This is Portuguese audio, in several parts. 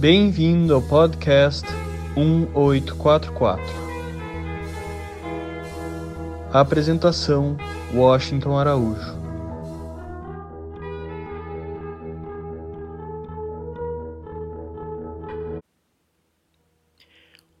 Bem-vindo ao podcast 1844. Apresentação: Washington Araújo.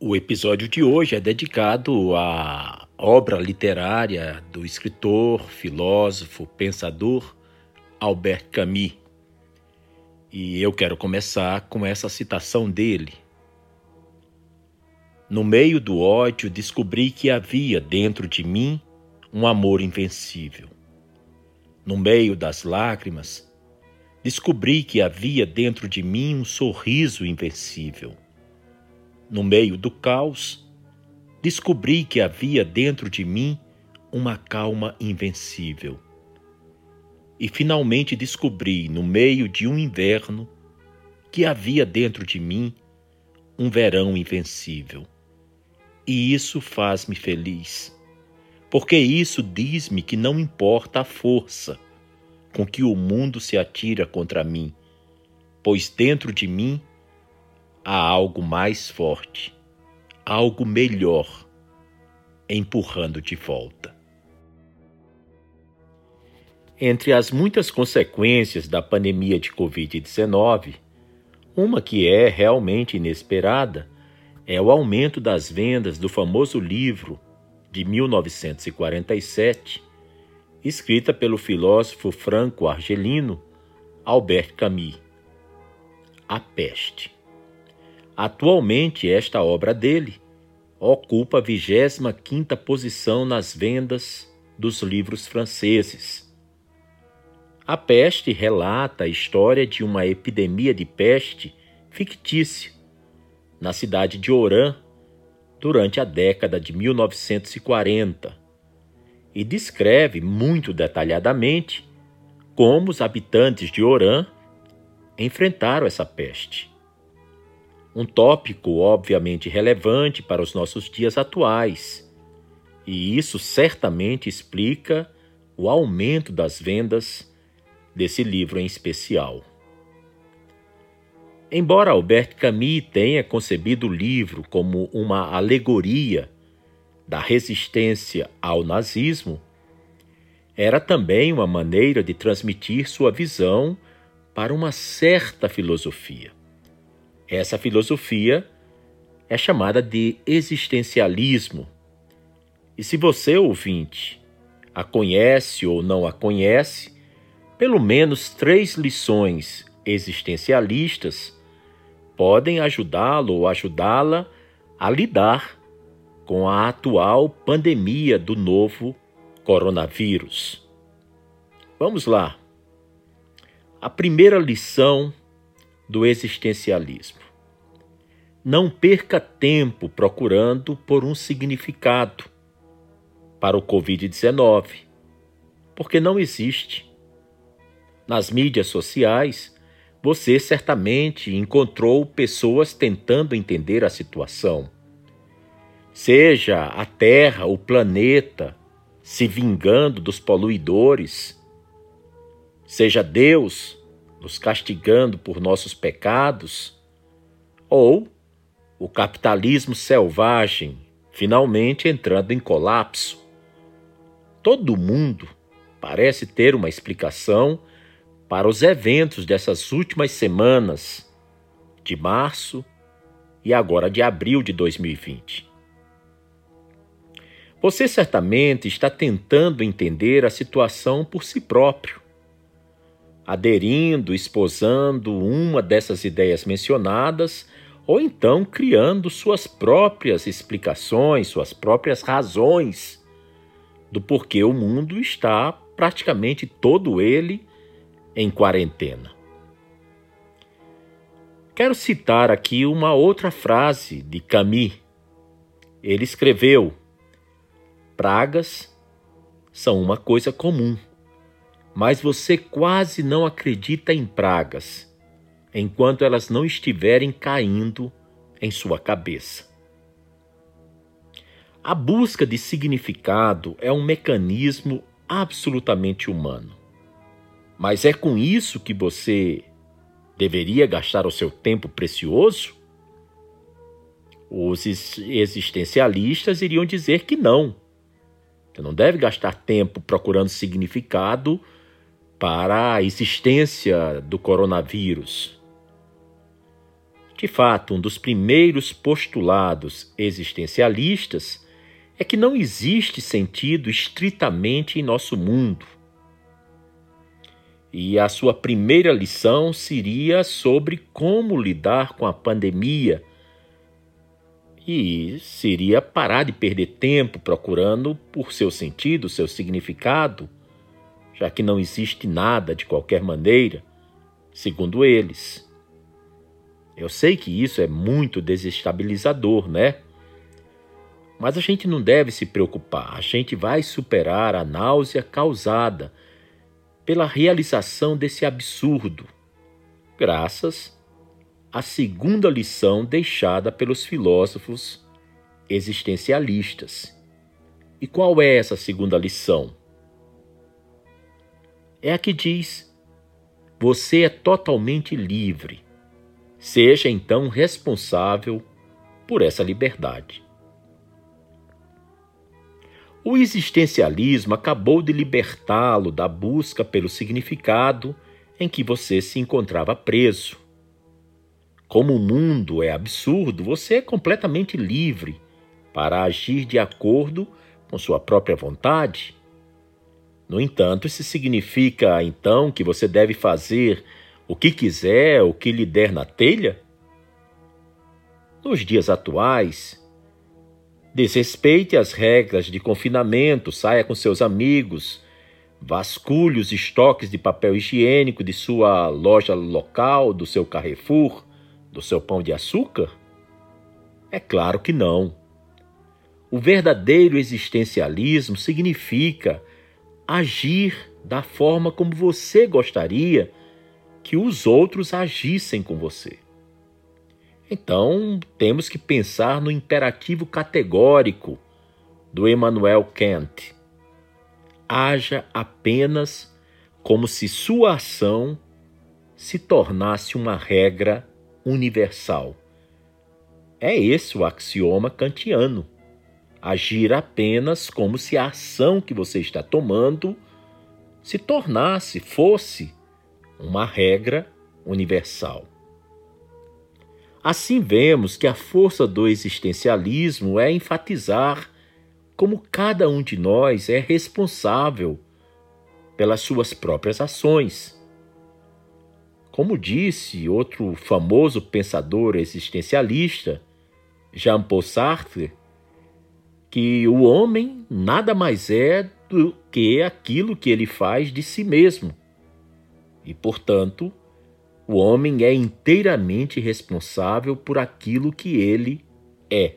O episódio de hoje é dedicado à obra literária do escritor, filósofo, pensador Albert Camus. E eu quero começar com essa citação dele. No meio do ódio, descobri que havia dentro de mim um amor invencível. No meio das lágrimas, descobri que havia dentro de mim um sorriso invencível. No meio do caos, descobri que havia dentro de mim uma calma invencível e finalmente descobri, no meio de um inverno, que havia dentro de mim um verão invencível. E isso faz-me feliz, porque isso diz-me que não importa a força com que o mundo se atira contra mim, pois dentro de mim há algo mais forte, algo melhor, empurrando de volta. Entre as muitas consequências da pandemia de Covid-19, uma que é realmente inesperada é o aumento das vendas do famoso livro de 1947, escrita pelo filósofo franco-argelino Albert Camus, A Peste. Atualmente, esta obra dele ocupa a 25ª posição nas vendas dos livros franceses a peste relata a história de uma epidemia de peste fictícia na cidade de Oran durante a década de 1940 e descreve muito detalhadamente como os habitantes de Oran enfrentaram essa peste. Um tópico obviamente relevante para os nossos dias atuais, e isso certamente explica o aumento das vendas desse livro em especial. Embora Albert Camus tenha concebido o livro como uma alegoria da resistência ao nazismo, era também uma maneira de transmitir sua visão para uma certa filosofia. Essa filosofia é chamada de existencialismo. E se você, ouvinte, a conhece ou não a conhece, pelo menos três lições existencialistas podem ajudá-lo ou ajudá-la a lidar com a atual pandemia do novo coronavírus. Vamos lá. A primeira lição do existencialismo. Não perca tempo procurando por um significado para o Covid-19, porque não existe. Nas mídias sociais, você certamente encontrou pessoas tentando entender a situação. Seja a Terra, o planeta, se vingando dos poluidores, seja Deus nos castigando por nossos pecados, ou o capitalismo selvagem finalmente entrando em colapso. Todo mundo parece ter uma explicação para os eventos dessas últimas semanas de março e agora de abril de 2020. Você certamente está tentando entender a situação por si próprio, aderindo, esposando uma dessas ideias mencionadas, ou então criando suas próprias explicações, suas próprias razões do porquê o mundo está praticamente todo ele em quarentena. Quero citar aqui uma outra frase de Camus. Ele escreveu: Pragas são uma coisa comum, mas você quase não acredita em pragas enquanto elas não estiverem caindo em sua cabeça. A busca de significado é um mecanismo absolutamente humano. Mas é com isso que você deveria gastar o seu tempo precioso? Os existencialistas iriam dizer que não. Você não deve gastar tempo procurando significado para a existência do coronavírus. De fato, um dos primeiros postulados existencialistas é que não existe sentido estritamente em nosso mundo. E a sua primeira lição seria sobre como lidar com a pandemia. E seria parar de perder tempo procurando por seu sentido, seu significado, já que não existe nada de qualquer maneira, segundo eles. Eu sei que isso é muito desestabilizador, né? Mas a gente não deve se preocupar, a gente vai superar a náusea causada pela realização desse absurdo, graças à segunda lição deixada pelos filósofos existencialistas. E qual é essa segunda lição? É a que diz: você é totalmente livre. Seja então responsável por essa liberdade. O existencialismo acabou de libertá-lo da busca pelo significado em que você se encontrava preso. Como o mundo é absurdo, você é completamente livre para agir de acordo com sua própria vontade. No entanto, isso significa então que você deve fazer o que quiser, o que lhe der na telha? Nos dias atuais, Desrespeite as regras de confinamento, saia com seus amigos, vasculhe os estoques de papel higiênico de sua loja local, do seu Carrefour, do seu pão de açúcar? É claro que não. O verdadeiro existencialismo significa agir da forma como você gostaria que os outros agissem com você. Então, temos que pensar no imperativo categórico do Emmanuel Kant. Haja apenas como se sua ação se tornasse uma regra universal. É esse o axioma kantiano. Agir apenas como se a ação que você está tomando se tornasse, fosse, uma regra universal. Assim vemos que a força do existencialismo é enfatizar como cada um de nós é responsável pelas suas próprias ações. Como disse outro famoso pensador existencialista, Jean-Paul Sartre, que o homem nada mais é do que aquilo que ele faz de si mesmo. E, portanto, o homem é inteiramente responsável por aquilo que ele é.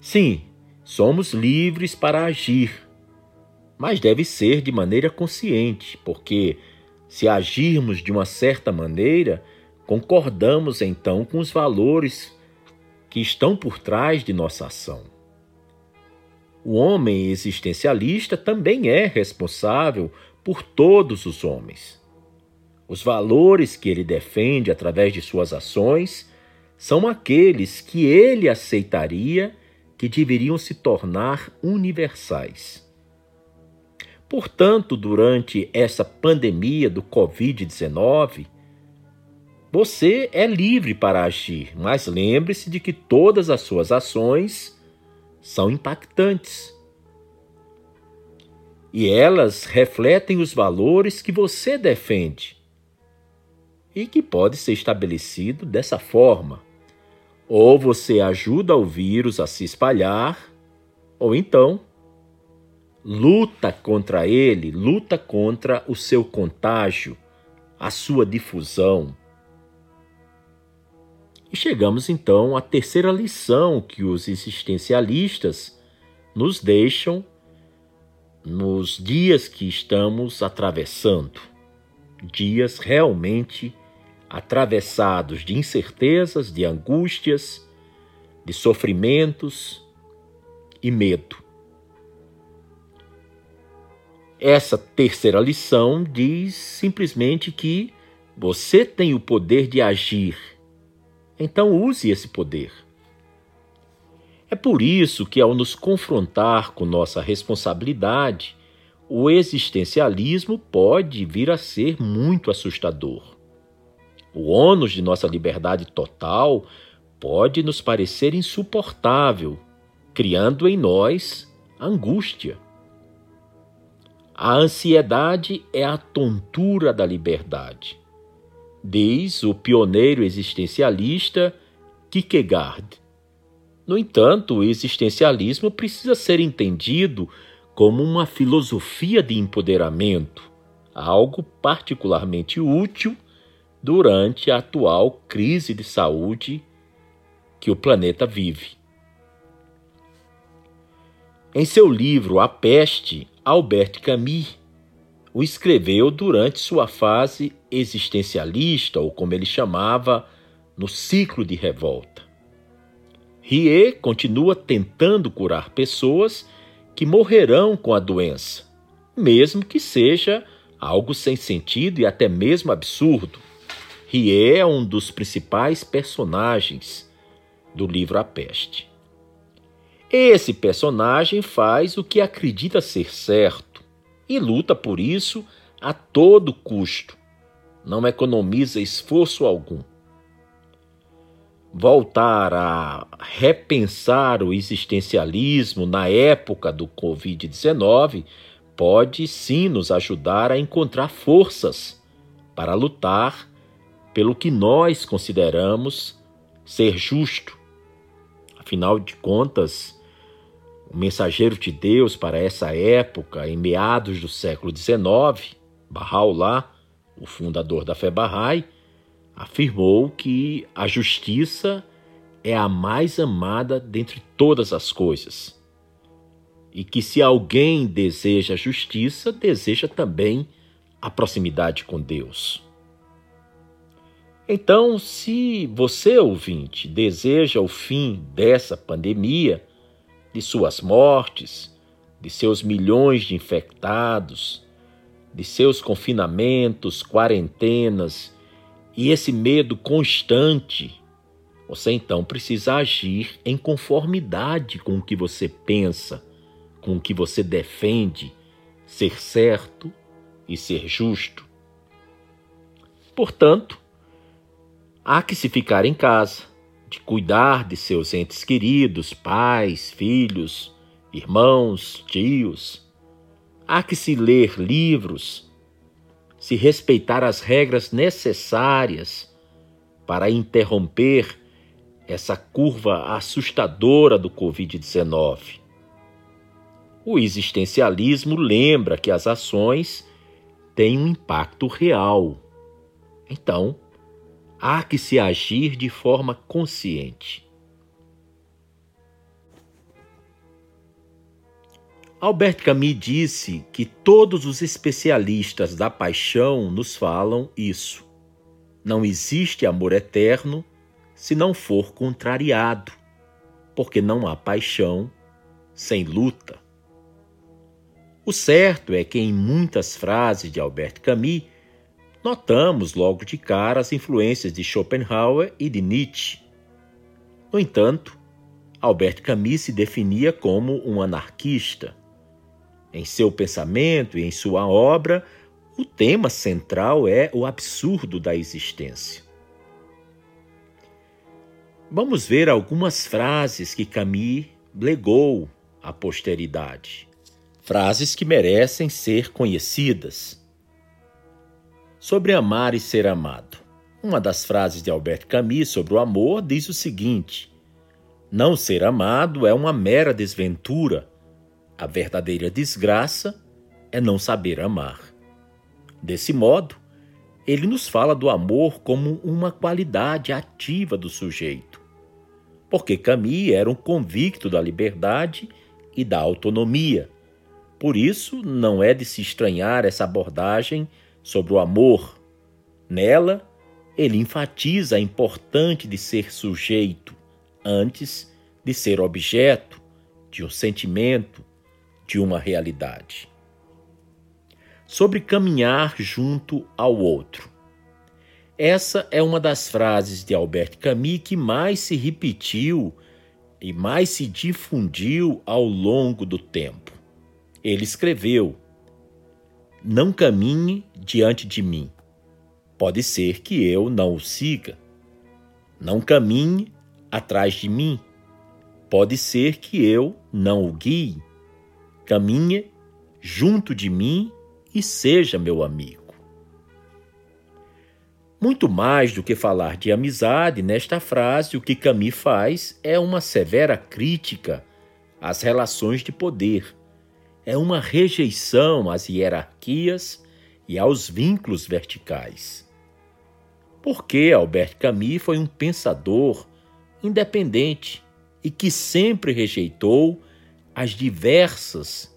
Sim, somos livres para agir, mas deve ser de maneira consciente, porque se agirmos de uma certa maneira, concordamos então com os valores que estão por trás de nossa ação. O homem existencialista também é responsável por todos os homens. Os valores que ele defende através de suas ações são aqueles que ele aceitaria que deveriam se tornar universais. Portanto, durante essa pandemia do Covid-19, você é livre para agir, mas lembre-se de que todas as suas ações são impactantes. E elas refletem os valores que você defende e que pode ser estabelecido dessa forma. Ou você ajuda o vírus a se espalhar, ou então luta contra ele, luta contra o seu contágio, a sua difusão. E chegamos então à terceira lição que os existencialistas nos deixam nos dias que estamos atravessando. Dias realmente atravessados de incertezas, de angústias, de sofrimentos e medo. Essa terceira lição diz simplesmente que Você tem o poder de agir. Então use esse poder. É por isso que, ao nos confrontar com nossa responsabilidade, o existencialismo pode vir a ser muito assustador. O ônus de nossa liberdade total pode nos parecer insuportável, criando em nós angústia. A ansiedade é a tontura da liberdade, diz o pioneiro existencialista Kierkegaard. No entanto, o existencialismo precisa ser entendido como uma filosofia de empoderamento, algo particularmente útil durante a atual crise de saúde que o planeta vive. Em seu livro A Peste, Albert Camus o escreveu durante sua fase existencialista, ou como ele chamava, no ciclo de revolta. Rie continua tentando curar pessoas que morrerão com a doença, mesmo que seja algo sem sentido e até mesmo absurdo. Rie é um dos principais personagens do livro A Peste. Esse personagem faz o que acredita ser certo e luta por isso a todo custo. Não economiza esforço algum. Voltar a repensar o existencialismo na época do Covid-19 pode sim nos ajudar a encontrar forças para lutar pelo que nós consideramos ser justo Afinal de contas, o mensageiro de Deus para essa época, em meados do século XIX, Bahá'u'lláh, o fundador da fé Bahá'í, afirmou que a justiça é a mais amada dentre todas as coisas. E que se alguém deseja justiça, deseja também a proximidade com Deus. Então, se você, ouvinte, deseja o fim dessa pandemia, de suas mortes, de seus milhões de infectados, de seus confinamentos, quarentenas e esse medo constante, você então precisa agir em conformidade com o que você pensa, com o que você defende, ser certo e ser justo. Portanto, Há que se ficar em casa, de cuidar de seus entes queridos, pais, filhos, irmãos, tios. Há que se ler livros, se respeitar as regras necessárias para interromper essa curva assustadora do Covid-19. O existencialismo lembra que as ações têm um impacto real. Então, há que se agir de forma consciente. Albert Camus disse que todos os especialistas da paixão nos falam isso. Não existe amor eterno se não for contrariado, porque não há paixão sem luta. O certo é que em muitas frases de Albert Camus notamos logo de cara as influências de Schopenhauer e de Nietzsche. No entanto, Albert Camus se definia como um anarquista. Em seu pensamento e em sua obra, o tema central é o absurdo da existência. Vamos ver algumas frases que Camus legou à posteridade. Frases que merecem ser conhecidas sobre amar e ser amado. Uma das frases de Albert Camus sobre o amor diz o seguinte: Não ser amado é uma mera desventura. A verdadeira desgraça é não saber amar. Desse modo, ele nos fala do amor como uma qualidade ativa do sujeito. Porque Camus era um convicto da liberdade e da autonomia. Por isso, não é de se estranhar essa abordagem sobre o amor. Nela, ele enfatiza a importância de ser sujeito antes de ser objeto de um sentimento, de uma realidade. Sobre caminhar junto ao outro. Essa é uma das frases de Albert Camus que mais se repetiu e mais se difundiu ao longo do tempo. Ele escreveu: Não caminhe diante de mim. Pode ser que eu não o siga. Não caminhe atrás de mim. Pode ser que eu não o guie. Caminhe junto de mim e seja meu amigo. Muito mais do que falar de amizade, nesta frase, o que Camus faz é uma severa crítica às relações de poder. É uma rejeição às hierarquias e aos vínculos verticais. Porque Albert Camus foi um pensador independente e que sempre rejeitou as diversas,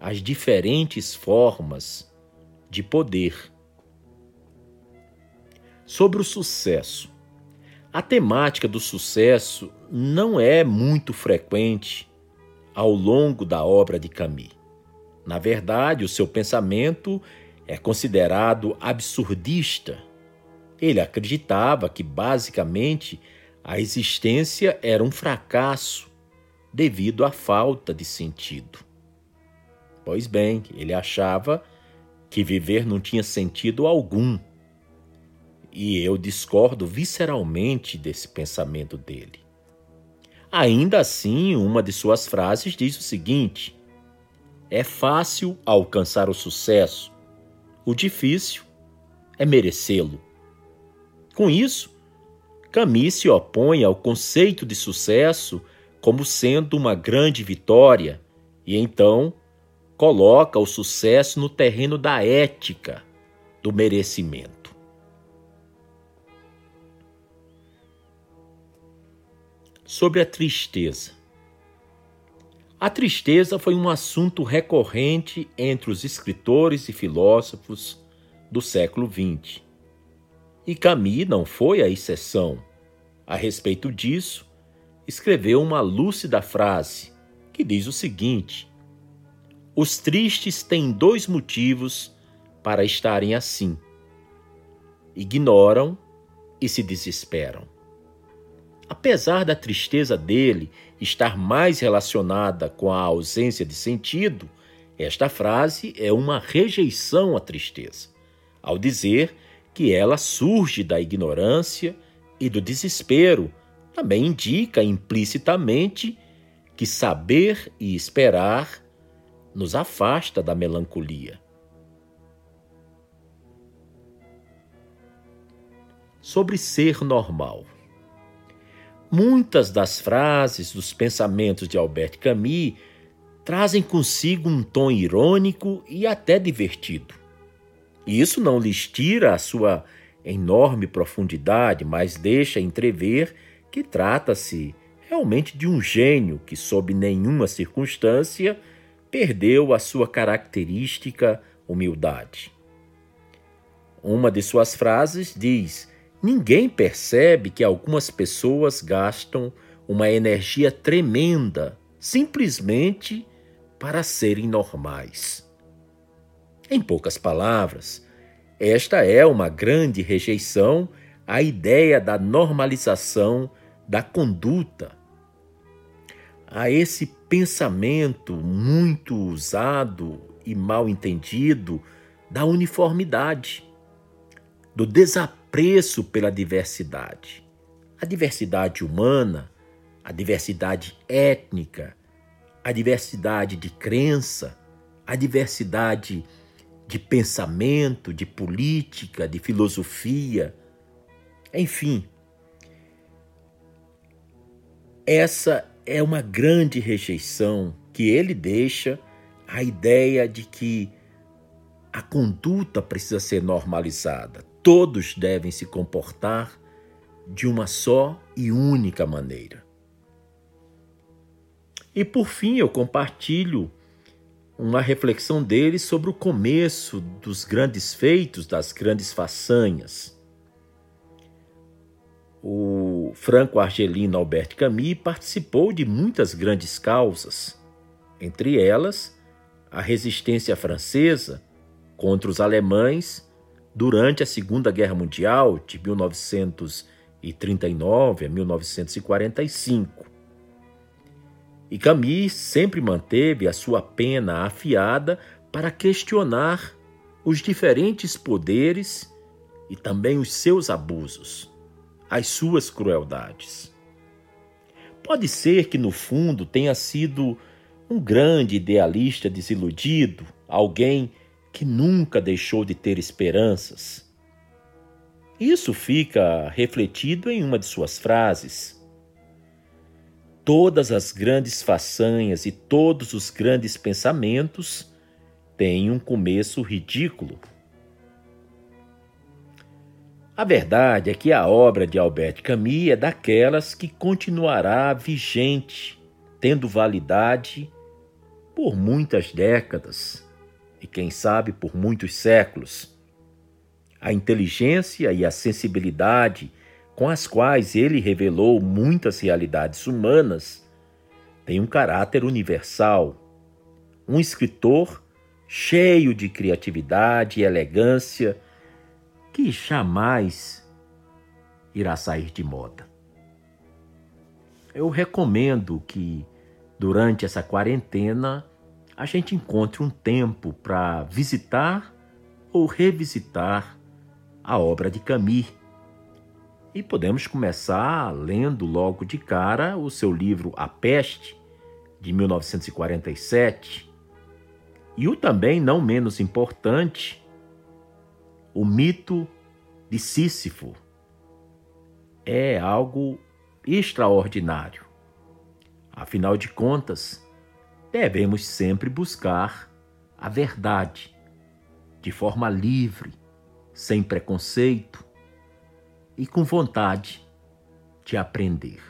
as diferentes formas de poder sobre o sucesso. A temática do sucesso não é muito frequente ao longo da obra de Camus. Na verdade, o seu pensamento é considerado absurdista. Ele acreditava que, basicamente, a existência era um fracasso devido à falta de sentido. Pois bem, ele achava que viver não tinha sentido algum e eu discordo visceralmente desse pensamento dele. Ainda assim, uma de suas frases diz o seguinte: É fácil alcançar o sucesso, o difícil é merecê-lo. Com isso, Camus se opõe ao conceito de sucesso como sendo uma grande vitória e então coloca o sucesso no terreno da ética, do merecimento. Sobre a tristeza. A tristeza foi um assunto recorrente entre os escritores e filósofos do século XX. E Camus não foi a exceção. A respeito disso, escreveu uma lúcida frase que diz o seguinte: Os tristes têm dois motivos para estarem assim. Ignoram e se desesperam. Apesar da tristeza dele estar mais relacionada com a ausência de sentido, esta frase é uma rejeição à tristeza, ao dizer que ela surge da ignorância e do desespero. Também indica implicitamente que saber e esperar nos afasta da melancolia. Sobre ser normal. Muitas das frases dos pensamentos de Albert Camus trazem consigo um tom irônico e até divertido. Isso não lhes tira a sua enorme profundidade, mas deixa entrever que trata-se realmente de um gênio que, sob nenhuma circunstância, perdeu a sua característica humildade. Uma de suas frases diz Ninguém percebe que algumas pessoas gastam uma energia tremenda simplesmente para serem normais. Em poucas palavras, esta é uma grande rejeição à ideia da normalização da conduta, a esse pensamento muito usado e mal entendido da uniformidade, do desapego apreço pela diversidade. A diversidade humana, a diversidade étnica, a diversidade de crença, a diversidade de pensamento, de política, de filosofia, enfim. Essa é uma grande rejeição que ele deixa à ideia de que a conduta precisa ser normalizada. Todos devem se comportar de uma só e única maneira. E por fim, eu compartilho uma reflexão dele sobre o começo dos grandes feitos, das grandes façanhas. O franco-argelino Albert Camus participou de muitas grandes causas, entre elas a resistência francesa contra os alemães durante a Segunda Guerra Mundial, de 1939 a 1945. E Camus sempre manteve a sua pena afiada para questionar os diferentes poderes e também os seus abusos, as suas crueldades. Pode ser que no fundo tenha sido um grande idealista desiludido, alguém que nunca deixou de ter esperanças. Isso fica refletido em uma de suas frases. Todas as grandes façanhas e todos os grandes pensamentos têm um começo ridículo. A verdade é que a obra de Albert Camus é daquelas que continuará vigente, tendo validade por muitas décadas e, quem sabe, por muitos séculos. A inteligência e a sensibilidade com as quais ele revelou muitas realidades humanas têm um caráter universal. Um escritor cheio de criatividade e elegância que jamais irá sair de moda. Eu recomendo que, durante essa quarentena, a gente encontre um tempo para visitar ou revisitar a obra de Camus. E podemos começar lendo logo de cara o seu livro A Peste, de 1947, e o também não menos importante, o mito de Sísifo é algo extraordinário. Afinal de contas, devemos sempre buscar a verdade de forma livre, sem preconceito e com vontade de aprender.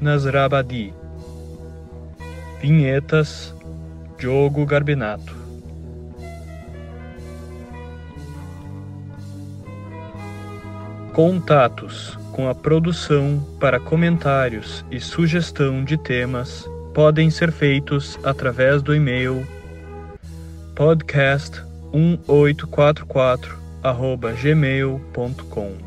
Nasrabadi. Vinhetas Diogo Garbinato. Contatos com a produção para comentários e sugestão de temas podem ser feitos através do e-mail podcast1844 gmail.com